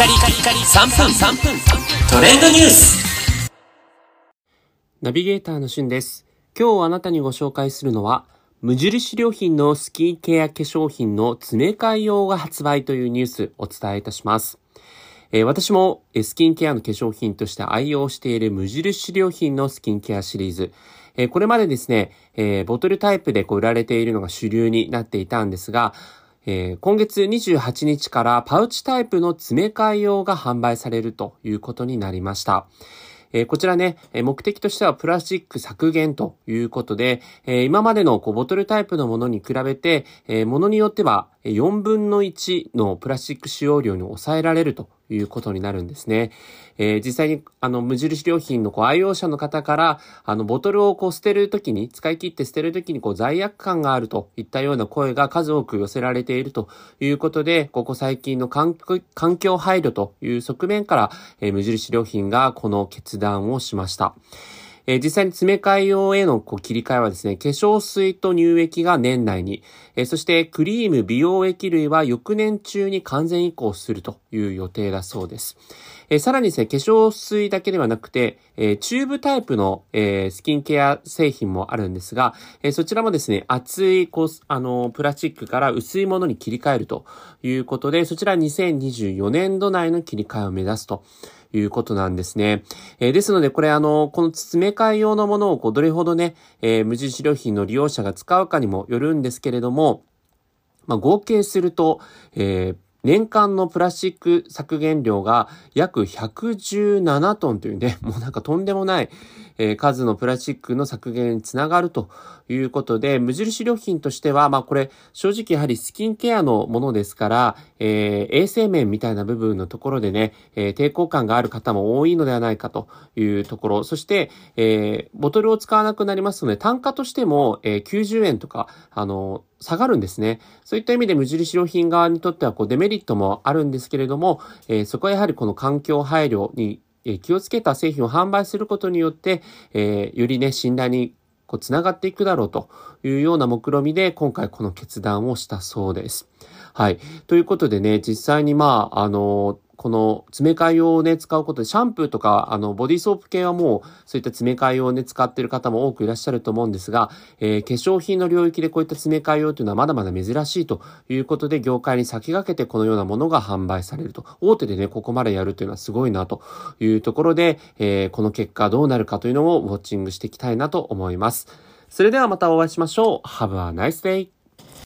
カリカリカリ3分3分トレンドニュースナビゲーターのしゅんです。今日あなたにご紹介するのは、無印良品のスキンケア化粧品の詰め替え用が発売というニュースお伝えいたします。えー私もスキンケアの化粧品として愛用している無印良品のスキンケアシリーズ。えーこれまでですね、えーボトルタイプでこう売られているのが主流になっていたんですが、えー今月28日からパウチタイプの詰め替え用が販売されるということになりました。えーこちらね、目的としてはプラスチック削減ということで、えー今までのこうボトルタイプのものに比べて、えーものによっては4分の1のプラスチック使用量に抑えられるということになるんですね。えー実際にあの無印良品のこう愛用者の方から、あのボトルをこう捨てるときに、使い切って捨てるときにこう罪悪感があるといったような声が数多く寄せられているということで、ここ最近の環境配慮という側面から、えー無印良品がこの決断をしました。えー実際に詰め替え用へのこう切り替えはですね、化粧水と乳液が年内に、えーそしてクリーム、美容液類は翌年中に完全移行するという予定だそうです。えーさらにですね、化粧水だけではなくて、えチューブタイプの、えスキンケア製品もあるんですが、えそちらもですね、厚い、こう、あの、プラスチックから薄いものに切り替えるということで、そちら2024年度内の切り替えを目指すと。いうことなんですね。えーですので、これあの、この詰め替え用のものをこうどれほどね、えー無印良品の利用者が使うかにもよるんですけれども、まあ、合計すると、えー年間のプラスチック削減量が約117トンというね、もうなんかとんでもない、えー数のプラスチックの削減につながるということで、無印良品としては、まあこれ正直やはりスキンケアのものですから、えー衛生面みたいな部分のところでね、えー抵抗感がある方も多いのではないかというところ、そして、えボトルを使わなくなりますので、単価としても、えー90円とか、あの、下がるんですね。そういった意味で無印良品側にとってはこうデメリットもあるんですけれども、えーそこはやはりこの環境配慮に気をつけた製品を販売することによって、えーよりね、信頼にこう、つながっていくだろうというような目論みで、今回この決断をしたそうです。はい。ということでね、実際にまあ、あの、この詰め替え用をね、使うことで、シャンプーとか、あの、ボディーソープ系はもう、そういった詰め替え用をね、使っている方も多くいらっしゃると思うんですが、えー化粧品の領域でこういった詰め替え用というのはまだまだ珍しいということで、業界に先駆けてこのようなものが販売されると。大手でね、ここまでやるというのはすごいなというところで、えーこの結果どうなるかというのをウォッチングしていきたいなと思います。それではまたお会いしましょう。Have a nice day!